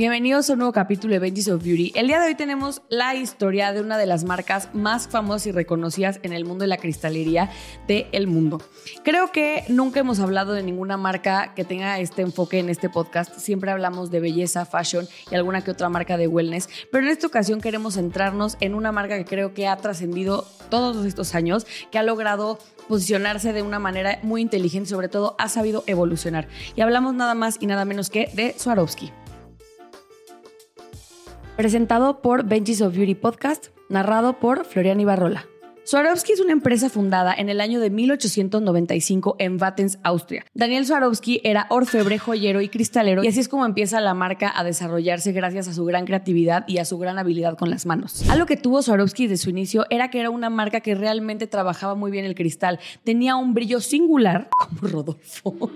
Bienvenidos a un nuevo capítulo de Benji's of Beauty. El día de hoy tenemos la historia de una de las marcas más famosas y reconocidas en el mundo de la cristalería del mundo. Creo que nunca hemos hablado de ninguna marca que tenga este enfoque en este podcast. Siempre hablamos de belleza, fashion y alguna que otra marca de wellness, pero en esta ocasión queremos centrarnos en una marca que creo que ha trascendido todos estos años, que ha logrado posicionarse de una manera muy inteligente y sobre todo ha sabido evolucionar. Y hablamos nada más y nada menos que de Swarovski presentado por Benji's of Beauty Podcast, narrado por Florian Ibarrola. Swarovski es una empresa fundada en el año de 1895 en Wattens, Austria. Daniel Swarovski era orfebre, joyero y cristalero y así es como empieza la marca a desarrollarse gracias a su gran creatividad y a su gran habilidad con las manos. Algo que tuvo Swarovski desde su inicio era que era una marca que realmente trabajaba muy bien el cristal. Tenía un brillo singular, como Rodolfo.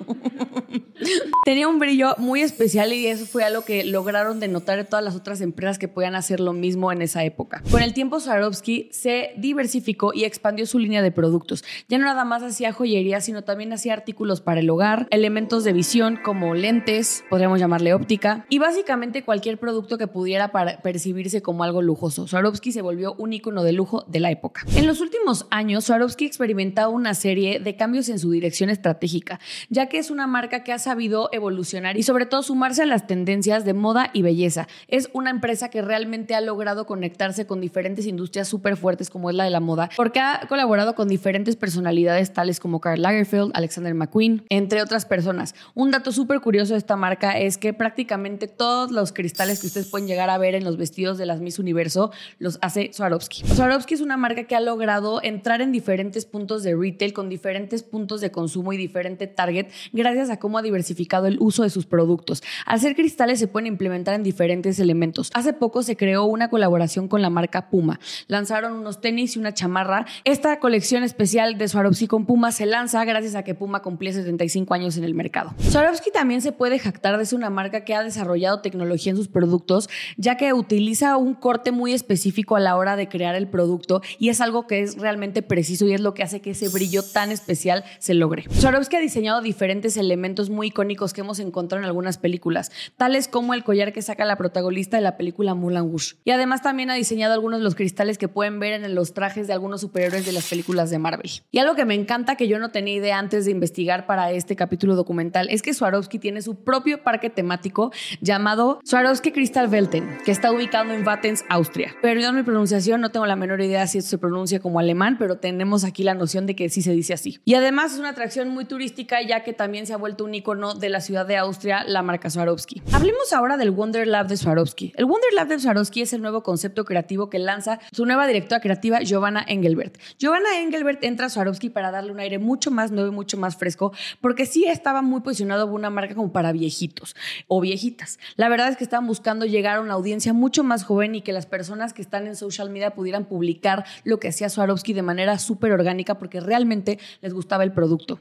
Tenía un brillo muy especial y eso fue algo que lograron denotar de todas las otras empresas que podían hacer lo mismo en esa época. Con el tiempo Swarovski se diversificó y expandió su línea de productos. Ya no nada más hacía joyería, sino también hacía artículos para el hogar, elementos de visión como lentes, podríamos llamarle óptica, y básicamente cualquier producto que pudiera percibirse como algo lujoso. Swarovski se volvió un icono de lujo de la época. En los últimos años, Swarovski experimentado una serie de cambios en su dirección estratégica, ya que es una marca que ha sabido evolucionar y sobre todo sumarse a las tendencias de moda y belleza. Es una empresa que realmente ha logrado conectarse con diferentes industrias súper fuertes como es la de la moda porque ha colaborado con diferentes personalidades tales como Karl Lagerfeld, Alexander McQueen, entre otras personas. Un dato súper curioso de esta marca es que prácticamente todos los cristales que ustedes pueden llegar a ver en los vestidos de las Miss Universo los hace Swarovski. Swarovski es una marca que ha logrado entrar en diferentes puntos de retail con diferentes puntos de consumo y diferente target gracias a cómo ha diversificado el uso de sus productos. Ser cristales se pueden implementar en diferentes elementos. Hace poco se creó una colaboración con la marca Puma. Lanzaron unos tenis y una chamarra esta colección especial de Swarovski con Puma se lanza gracias a que Puma cumplía 75 años en el mercado. Swarovski también se puede jactar de ser una marca que ha desarrollado tecnología en sus productos, ya que utiliza un corte muy específico a la hora de crear el producto y es algo que es realmente preciso y es lo que hace que ese brillo tan especial se logre. Swarovski ha diseñado diferentes elementos muy icónicos que hemos encontrado en algunas películas, tales como el collar que saca la protagonista de la película Moulin Rouge. Y además también ha diseñado algunos de los cristales que pueden ver en los trajes de algunos superhéroes de las películas de Marvel. Y algo que me encanta que yo no tenía idea antes de investigar para este capítulo documental es que Swarovski tiene su propio parque temático llamado Swarovski Crystal Welten, que está ubicado en Wattens, Austria. Perdón mi pronunciación, no tengo la menor idea si esto se pronuncia como alemán, pero tenemos aquí la noción de que sí se dice así. Y además es una atracción muy turística ya que también se ha vuelto un icono de la ciudad de Austria, la marca Swarovski. Hablemos ahora del Wonder Lab de Swarovski. El Wonder Lab de Swarovski es el nuevo concepto creativo que lanza su nueva directora creativa Giovanna Engel Engelbert. Giovanna Engelbert entra a Swarovski para darle un aire mucho más nuevo y mucho más fresco, porque sí estaba muy posicionado una marca como para viejitos o viejitas. La verdad es que estaban buscando llegar a una audiencia mucho más joven y que las personas que están en social media pudieran publicar lo que hacía Swarovski de manera súper orgánica porque realmente les gustaba el producto.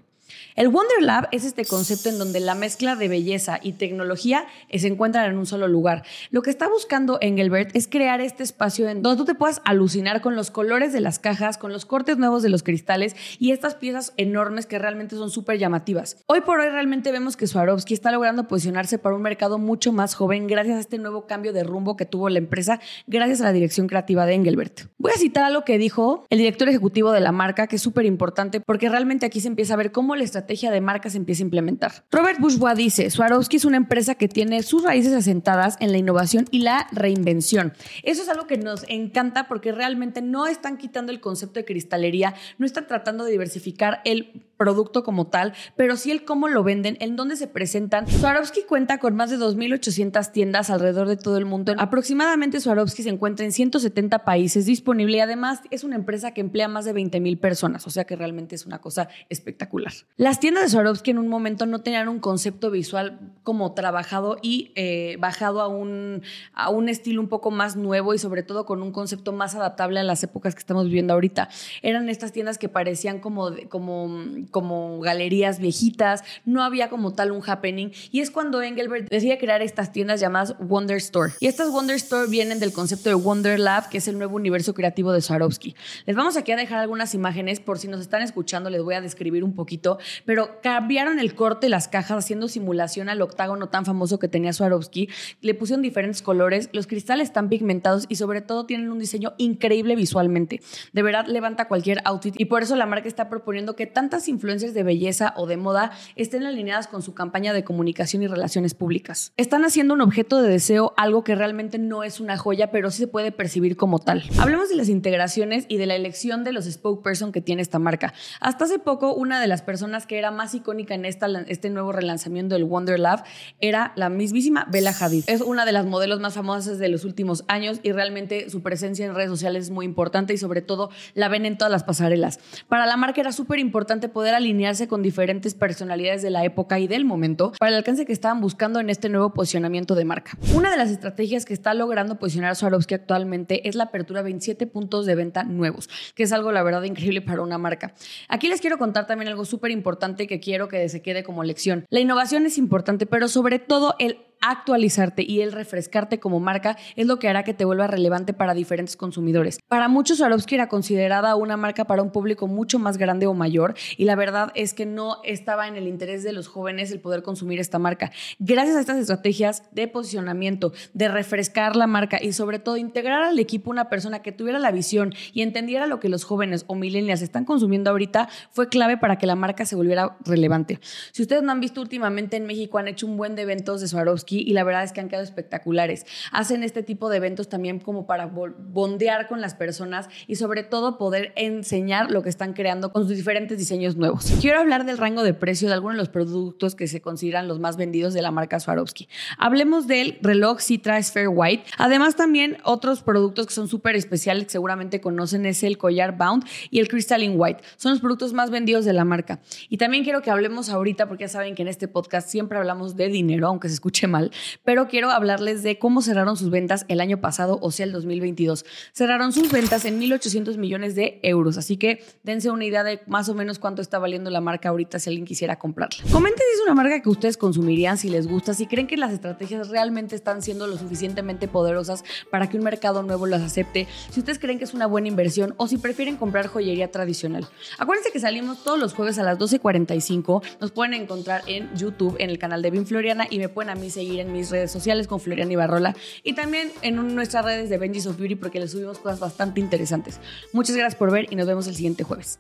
El Wonder Lab es este concepto en donde la mezcla de belleza y tecnología se encuentran en un solo lugar. Lo que está buscando Engelbert es crear este espacio en donde tú te puedas alucinar con los colores de las cajas, con los cortes nuevos de los cristales y estas piezas enormes que realmente son súper llamativas. Hoy por hoy realmente vemos que Swarovski está logrando posicionarse para un mercado mucho más joven gracias a este nuevo cambio de rumbo que tuvo la empresa gracias a la dirección creativa de Engelbert. Voy a citar algo que dijo el director ejecutivo de la marca, que es súper importante porque realmente aquí se empieza a ver cómo la estrategia de marca se empieza a implementar. Robert Bourgeois dice, Swarovski es una empresa que tiene sus raíces asentadas en la innovación y la reinvención. Eso es algo que nos encanta porque realmente no están quitando el concepto de cristalería, no están tratando de diversificar el producto como tal, pero sí el cómo lo venden, en dónde se presentan. Swarovski cuenta con más de 2.800 tiendas alrededor de todo el mundo. Aproximadamente Swarovski se encuentra en 170 países disponible y además es una empresa que emplea más de 20.000 personas, o sea que realmente es una cosa espectacular. Las tiendas de Swarovski en un momento no tenían un concepto visual como trabajado y eh, bajado a un, a un estilo un poco más nuevo y sobre todo con un concepto más adaptable a las épocas que estamos viviendo ahorita. Eran estas tiendas que parecían como, como como galerías viejitas, no había como tal un happening. Y es cuando Engelbert decide crear estas tiendas llamadas Wonder Store. Y estas Wonder Store vienen del concepto de Wonder Lab, que es el nuevo universo creativo de Swarovski. Les vamos aquí a dejar algunas imágenes, por si nos están escuchando, les voy a describir un poquito, pero cambiaron el corte de las cajas haciendo simulación al octágono tan famoso que tenía Swarovski. Le pusieron diferentes colores, los cristales están pigmentados y sobre todo tienen un diseño increíble visualmente. De verdad levanta cualquier outfit y por eso la marca está proponiendo que tantas influencias de belleza o de moda estén alineadas con su campaña de comunicación y relaciones públicas. Están haciendo un objeto de deseo algo que realmente no es una joya, pero sí se puede percibir como tal. Hablemos de las integraciones y de la elección de los spokesperson que tiene esta marca. Hasta hace poco, una de las personas que era más icónica en esta, este nuevo relanzamiento del Wonder Lab era la mismísima Bella Hadid. Es una de las modelos más famosas de los últimos años y realmente su presencia en redes sociales es muy importante y sobre todo la ven en todas las pasarelas. Para la marca era súper importante poder alinearse con diferentes personalidades de la época y del momento para el alcance que estaban buscando en este nuevo posicionamiento de marca. Una de las estrategias que está logrando posicionar Swarovski actualmente es la apertura de 27 puntos de venta nuevos, que es algo la verdad increíble para una marca. Aquí les quiero contar también algo súper importante que quiero que se quede como lección. La innovación es importante, pero sobre todo el actualizarte y el refrescarte como marca es lo que hará que te vuelva relevante para diferentes consumidores. Para muchos, Swarovski era considerada una marca para un público mucho más grande o mayor y la verdad es que no estaba en el interés de los jóvenes el poder consumir esta marca. Gracias a estas estrategias de posicionamiento, de refrescar la marca y sobre todo integrar al equipo una persona que tuviera la visión y entendiera lo que los jóvenes o millennials están consumiendo ahorita, fue clave para que la marca se volviera relevante. Si ustedes no han visto últimamente en México, han hecho un buen de eventos de Swarovski y la verdad es que han quedado espectaculares. Hacen este tipo de eventos también como para bondear con las personas y sobre todo poder enseñar lo que están creando con sus diferentes diseños nuevos. Quiero hablar del rango de precio de algunos de los productos que se consideran los más vendidos de la marca Swarovski. Hablemos del reloj Citra Sphere White. Además también otros productos que son súper especiales que seguramente conocen es el collar Bound y el Crystalline White. Son los productos más vendidos de la marca. Y también quiero que hablemos ahorita porque ya saben que en este podcast siempre hablamos de dinero, aunque se escuche mal pero quiero hablarles de cómo cerraron sus ventas el año pasado, o sea, el 2022. Cerraron sus ventas en 1.800 millones de euros, así que dense una idea de más o menos cuánto está valiendo la marca ahorita si alguien quisiera comprarla. Comenten si es una marca que ustedes consumirían, si les gusta, si creen que las estrategias realmente están siendo lo suficientemente poderosas para que un mercado nuevo las acepte, si ustedes creen que es una buena inversión o si prefieren comprar joyería tradicional. Acuérdense que salimos todos los jueves a las 12.45, nos pueden encontrar en YouTube, en el canal de Bin Floriana y me pueden a mí seguir en mis redes sociales con Florian Ibarrola y también en nuestras redes de Benji's of Beauty porque les subimos cosas bastante interesantes. Muchas gracias por ver y nos vemos el siguiente jueves.